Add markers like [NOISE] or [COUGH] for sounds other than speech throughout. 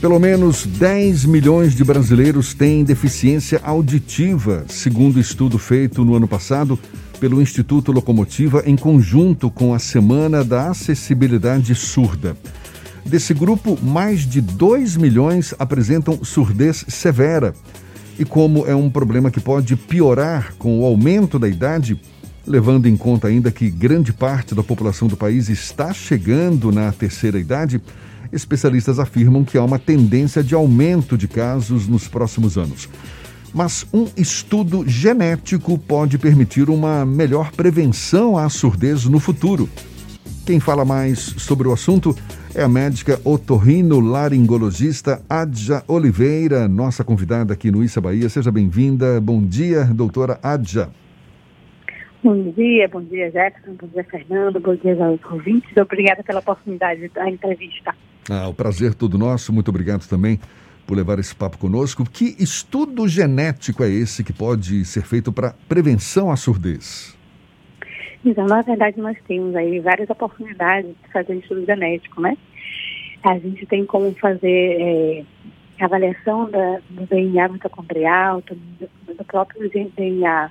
Pelo menos 10 milhões de brasileiros têm deficiência auditiva, segundo estudo feito no ano passado pelo Instituto Locomotiva em conjunto com a Semana da Acessibilidade Surda. Desse grupo, mais de 2 milhões apresentam surdez severa. E como é um problema que pode piorar com o aumento da idade, levando em conta ainda que grande parte da população do país está chegando na terceira idade, especialistas afirmam que há uma tendência de aumento de casos nos próximos anos. Mas um estudo genético pode permitir uma melhor prevenção à surdez no futuro. Quem fala mais sobre o assunto é a médica otorrino-laringologista Adja Oliveira, nossa convidada aqui no Issa Bahia. Seja bem-vinda. Bom dia, doutora Adja. Bom dia, bom dia, Jefferson, bom dia, Fernando, bom dia aos ouvintes. Obrigada pela oportunidade da entrevista. Ah, o prazer todo nosso. Muito obrigado também por levar esse papo conosco. Que estudo genético é esse que pode ser feito para prevenção à surdez? Então, na verdade, nós temos aí várias oportunidades de fazer estudo genético, né? A gente tem como fazer é, avaliação da, do DNA mitocondrial, do, do próprio DNA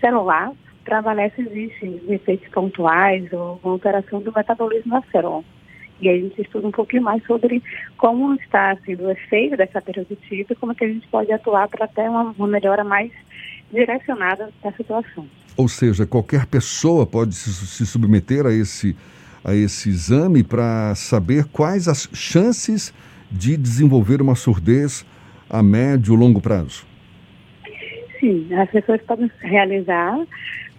celular, para avaliar se existem efeitos pontuais ou alteração do metabolismo da célula. E aí a gente estuda um pouquinho mais sobre como está sendo o efeito dessa periodicidade e como que a gente pode atuar para ter uma, uma melhora mais direcionada da situação. Ou seja, qualquer pessoa pode se, se submeter a esse, a esse exame para saber quais as chances de desenvolver uma surdez a médio ou longo prazo. Sim, as pessoas podem realizar,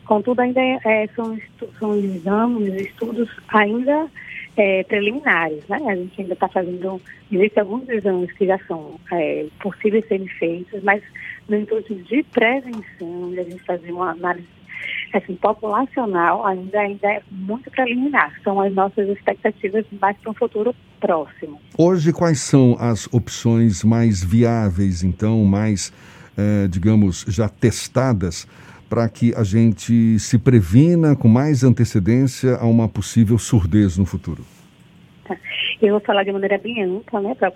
contudo ainda é, são, são exames, estudos ainda é, preliminares, né? A gente ainda está fazendo, existem alguns exames que já são é, possíveis serem feitos, mas no intuito de prevenção, de a gente fazer uma análise assim, populacional, ainda, ainda é muito preliminar. São as nossas expectativas mais para um futuro próximo. Hoje, quais são as opções mais viáveis, então, mais, é, digamos, já testadas para que a gente se previna com mais antecedência a uma possível surdez no futuro? Eu vou falar de maneira bem ampla, né, para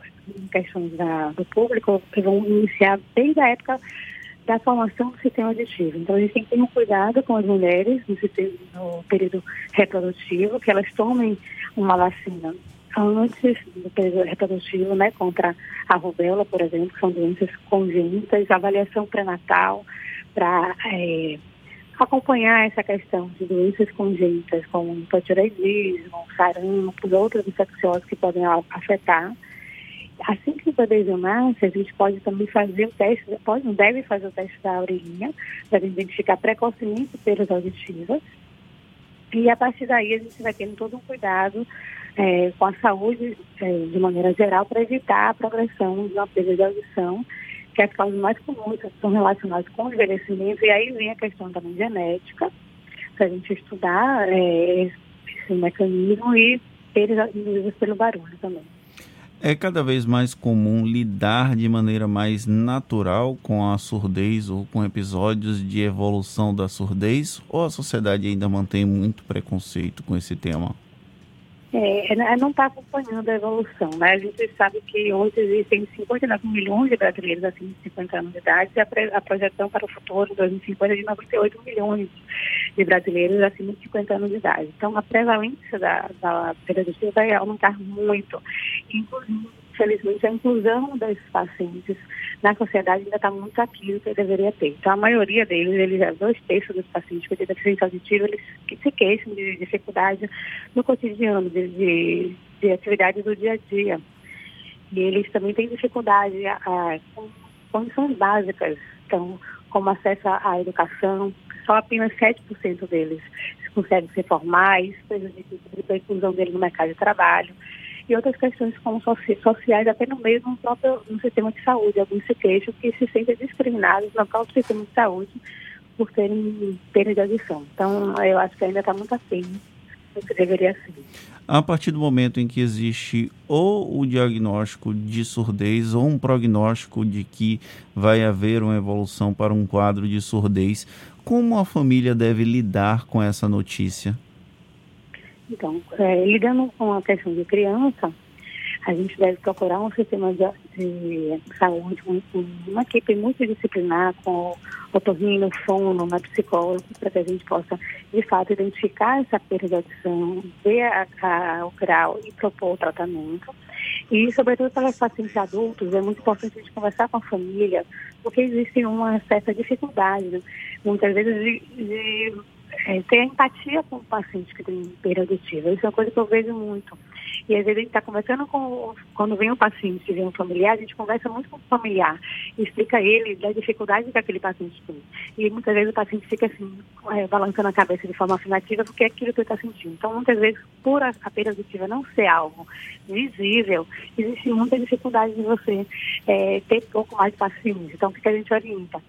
questões da, do público, que vão iniciar desde a época da formação do sistema auditivo. Então, a gente tem que ter um cuidado com as mulheres no, sistema, no período reprodutivo, que elas tomem uma vacina antes do período reprodutivo, né, contra a rubéola, por exemplo, que são doenças congênitas, avaliação pré-natal, para é, acompanhar essa questão de doenças congênitas como hipotireoidismo, sarampo, outras infecciosas que podem afetar. Assim que o bebê nasce, a gente pode também fazer o teste, pode, deve fazer o teste da orelhinha, para identificar precocemente perdas auditivas. E a partir daí a gente vai tendo todo um cuidado é, com a saúde é, de maneira geral para evitar a progressão de uma perda de audição que as causas mais comuns são relacionadas com o envelhecimento, e aí vem a questão também genética, para a gente estudar é, esse mecanismo e eles induzidos pelo barulho também. É cada vez mais comum lidar de maneira mais natural com a surdez ou com episódios de evolução da surdez, ou a sociedade ainda mantém muito preconceito com esse tema? É, é, não está acompanhando a evolução. Né? A gente sabe que hoje existem 59 milhões de brasileiros acima de 50 anos de idade e a, a projeção para o futuro, 2050, é de 98 milhões de brasileiros acima de 50 anos de idade. Então, a prevalência da, da pedagogia vai aumentar muito. Inclusive, infelizmente, a inclusão desses pacientes na sociedade ainda está muito aqui do que deveria ter. Então, a maioria deles, eles, dois terços dos pacientes com deficiência auditiva, eles se queixam de dificuldade no cotidiano, de, de, de atividades do dia a dia. E eles também têm dificuldade com condições básicas, então, como acesso à educação, só apenas 7% deles conseguem se formar, isso prejudica a inclusão deles no mercado de trabalho e outras questões como sociais, até no mesmo próprio no sistema de saúde. Alguns se queixam que se sentem discriminados no próprio sistema de saúde por terem perda de audição. Então, eu acho que ainda está muito assim do que deveria ser. A partir do momento em que existe ou o diagnóstico de surdez ou um prognóstico de que vai haver uma evolução para um quadro de surdez, como a família deve lidar com essa notícia? Então, é, lidando com a questão de criança, a gente deve procurar um sistema de, de saúde, um, uma equipe multidisciplinar com otorrino, fono, uma psicóloga, para que a gente possa, de fato, identificar essa perda de audição, ver a, a, o grau e propor o tratamento. E, sobretudo, para os pacientes adultos, é muito importante a gente conversar com a família, porque existe uma certa dificuldade, né? muitas vezes, de, de é, ter empatia com o paciente que tem perda auditiva. Isso é uma coisa que eu vejo muito. E às vezes a gente está conversando com, quando vem um paciente, vem um familiar, a gente conversa muito com o familiar, explica ele da dificuldade que aquele paciente tem. E muitas vezes o paciente fica assim, é, balançando a cabeça de forma afirmativa porque é aquilo que ele está sentindo. Então, muitas vezes, por a, a perda auditiva não ser algo visível, existe muita dificuldade de você é, ter pouco mais de paciência. Então, o que a gente orienta?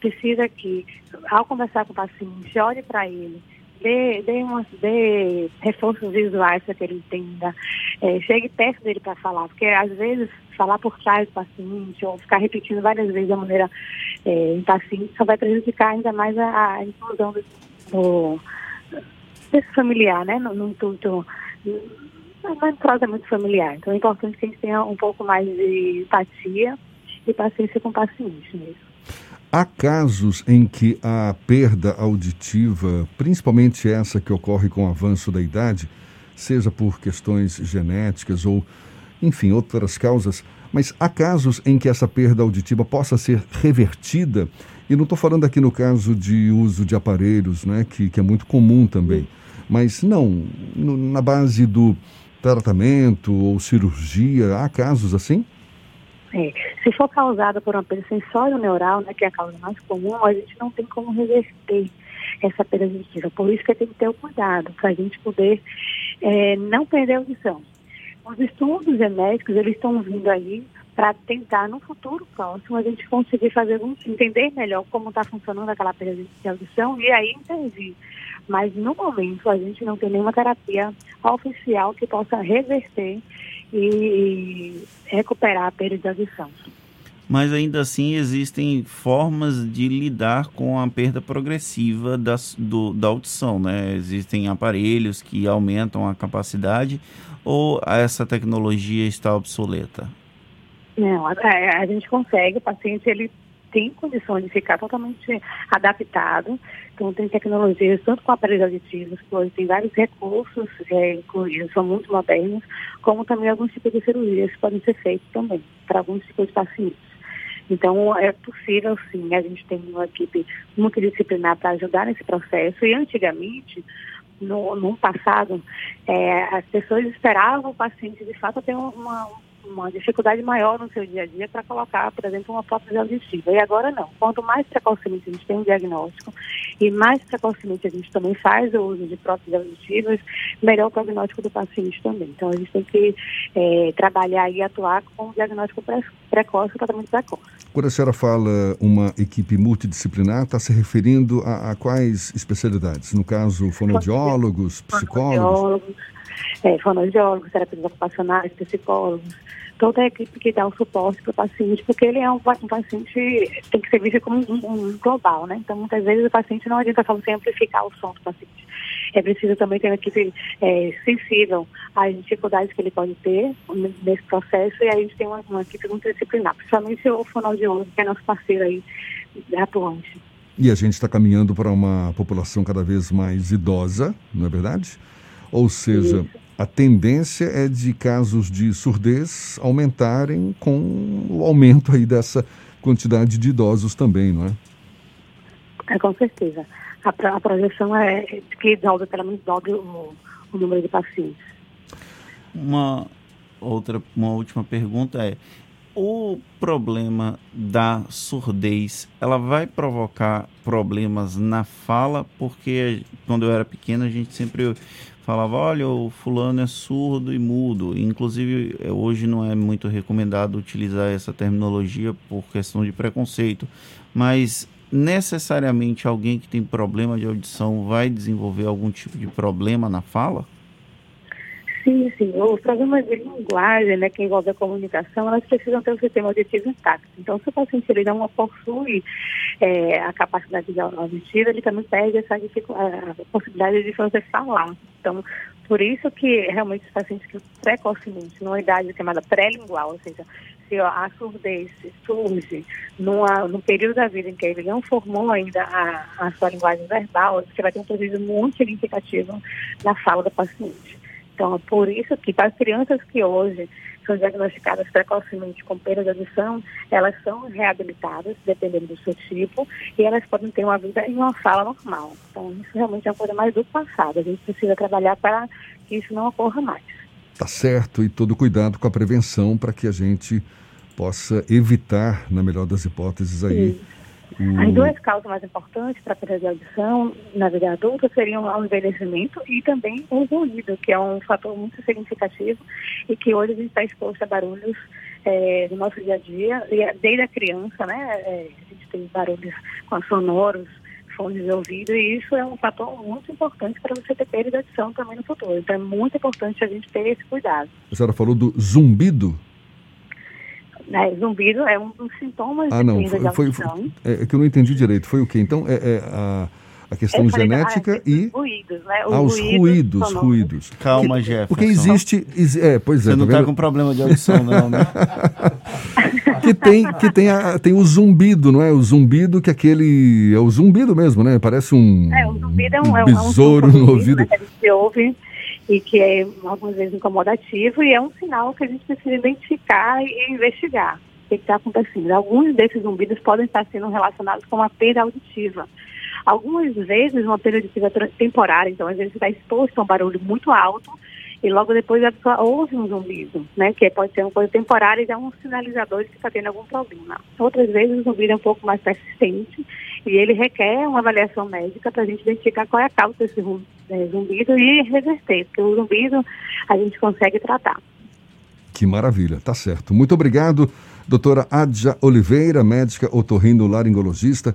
Precisa que, ao conversar com o paciente, olhe para ele, dê, dê, umas, dê reforços visuais para que ele entenda, é, chegue perto dele para falar, porque às vezes falar por trás do paciente ou ficar repetindo várias vezes da maneira é, impaciente só vai prejudicar ainda mais a, a inclusão do, do, desse familiar, né, no, no intuito uma prosa muito familiar. Então é importante que a gente tenha um pouco mais de empatia e paciência com o paciente mesmo. Há casos em que a perda auditiva, principalmente essa que ocorre com o avanço da idade, seja por questões genéticas ou, enfim, outras causas, mas há casos em que essa perda auditiva possa ser revertida, e não estou falando aqui no caso de uso de aparelhos, né, que, que é muito comum também, mas não, no, na base do tratamento ou cirurgia, há casos assim? É, se for causada por uma perda sensório-neural, né, que é a causa mais comum, a gente não tem como reverter essa perda auditiva. Por isso que tem que ter o cuidado, para a gente poder é, não perder a audição. Os estudos genéticos, eles estão vindo aí para tentar, no futuro próximo, a gente conseguir fazer entender melhor como está funcionando aquela perda de audição e aí intervir. Mas, no momento, a gente não tem nenhuma terapia oficial que possa reverter e recuperar a perda de audição. Mas ainda assim existem formas de lidar com a perda progressiva da, do, da audição, né? Existem aparelhos que aumentam a capacidade ou essa tecnologia está obsoleta? Não, a, a gente consegue, o paciente ele tem condições de ficar totalmente adaptado. Então, tem tecnologias, tanto com aparelhos auditivos, que tem vários recursos é, incluídos, são muito modernos, como também alguns tipos de cirurgias que podem ser feitos também, para alguns tipos de pacientes. Então, é possível, sim, a gente tem uma equipe multidisciplinar para ajudar nesse processo. E, antigamente, no, no passado, é, as pessoas esperavam o paciente, de fato, ter uma, uma dificuldade maior no seu dia a dia para colocar, por exemplo, uma prótese auditiva. E agora não. Quanto mais precocemente a gente tem um diagnóstico e mais precocemente a gente também faz o uso de próteses auditivas, melhor o prognóstico do paciente também. Então a gente tem que é, trabalhar e atuar com o diagnóstico pre precoce e tratamento precoce. Quando a senhora fala uma equipe multidisciplinar, está se referindo a, a, quais especialidades? No caso, fonoaudiólogos, psicólogos? Fonoaudiólogos, é, fonoaudiólogos, terapeutas ocupacionais, psicólogos, toda a equipe que dá o suporte para o paciente, porque ele é um, um, paciente, tem que ser visto como um, um, global, né? Então, muitas vezes o paciente não adianta só você amplificar o som do paciente. É preciso também ter uma equipe é, sensível às dificuldades que ele pode ter nesse processo e aí a gente tem uma, uma equipe multidisciplinar, principalmente o fonoaudiólogo, que é nosso parceiro aí atuante. E a gente está caminhando para uma população cada vez mais idosa, não é verdade? Ou seja, Isso a tendência é de casos de surdez aumentarem com o aumento aí dessa quantidade de idosos também, não é? É, com certeza. A, a projeção é que dobre, pelo menos dobre o, o número de pacientes. Uma outra, uma última pergunta é, o problema da surdez, ela vai provocar problemas na fala, porque quando eu era pequena a gente sempre falava, olha, o fulano é surdo e mudo. Inclusive, é, hoje não é muito recomendado utilizar essa terminologia por questão de preconceito, mas necessariamente alguém que tem problema de audição vai desenvolver algum tipo de problema na fala? Sim, sim. Os programas de linguagem, né, que envolvem a comunicação, elas precisam ter o sistema auditivo intacto. Então, se o paciente ele não possui é, a capacidade auditiva, ele também perde essa a possibilidade de você falar. Então, Por isso que realmente os pacientes que precocemente, numa idade chamada pré-lingual, ou seja, se a surdez surge numa, no período da vida em que ele não formou ainda a, a sua linguagem verbal, você vai ter um prejuízo muito significativo na fala do paciente. Então, é por isso que para as crianças que hoje são diagnosticadas precocemente com perda de audição, elas são reabilitadas, dependendo do seu tipo, e elas podem ter uma vida em uma fala normal. Então, isso realmente é uma coisa mais do passado. A gente precisa trabalhar para que isso não ocorra mais. Tá certo, e todo cuidado com a prevenção para que a gente possa evitar, na melhor das hipóteses, aí. O... As duas causas mais importantes para a perda de audição na vida adulta seriam o envelhecimento e também o ruído, que é um fator muito significativo e que hoje a gente está exposto a barulhos é, do nosso dia a dia, desde a criança, né? É, a gente tem barulhos com sonoros, fones de ouvido, e isso é um fator muito importante para você ter perda de audição também no futuro. Então é muito importante a gente ter esse cuidado. A senhora falou do zumbido? É, zumbido é um dos sintomas ah, não, foi, de audição. Foi, é, é, que eu não entendi direito. Foi o quê? Então, é, é a a questão genética ah, e ruídos, né? Os ah, os ruídos, ruídos, ruídos. Calma, Jefferson. Porque existe, é, pois é. Você não está tá com problema de audição, não, né? [LAUGHS] que tem, que tem, a, tem o zumbido, não é? O zumbido que aquele. É o zumbido mesmo, né? Parece um. É, o zumbido é um, um besouro é um no ouvido. Né, que a gente ouve e que é algumas vezes incomodativo e é um sinal que a gente precisa identificar e investigar o que está acontecendo. Alguns desses zumbidos podem estar sendo relacionados com uma perda auditiva. Algumas vezes uma perda auditiva temporária, então às vezes está exposto a um barulho muito alto e logo depois a pessoa ouve um zumbido, né? Que pode ser uma coisa temporária e é um sinalizador de que está tendo algum problema. Outras vezes o zumbido é um pouco mais persistente e ele requer uma avaliação médica para a gente identificar qual é a causa desse é, zumbido e reverter, porque o zumbido a gente consegue tratar. Que maravilha, tá certo. Muito obrigado, doutora Adja Oliveira, médica otorrino-laringologista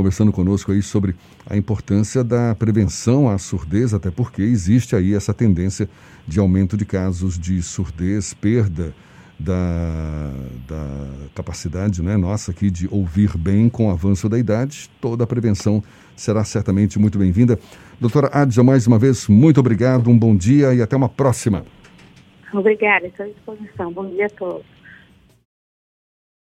conversando conosco aí sobre a importância da prevenção à surdez, até porque existe aí essa tendência de aumento de casos de surdez, perda da, da capacidade né, nossa aqui de ouvir bem com o avanço da idade. Toda a prevenção será certamente muito bem-vinda. Doutora Adja, mais uma vez, muito obrigado, um bom dia e até uma próxima. Obrigada, estou à disposição. Bom dia a todos.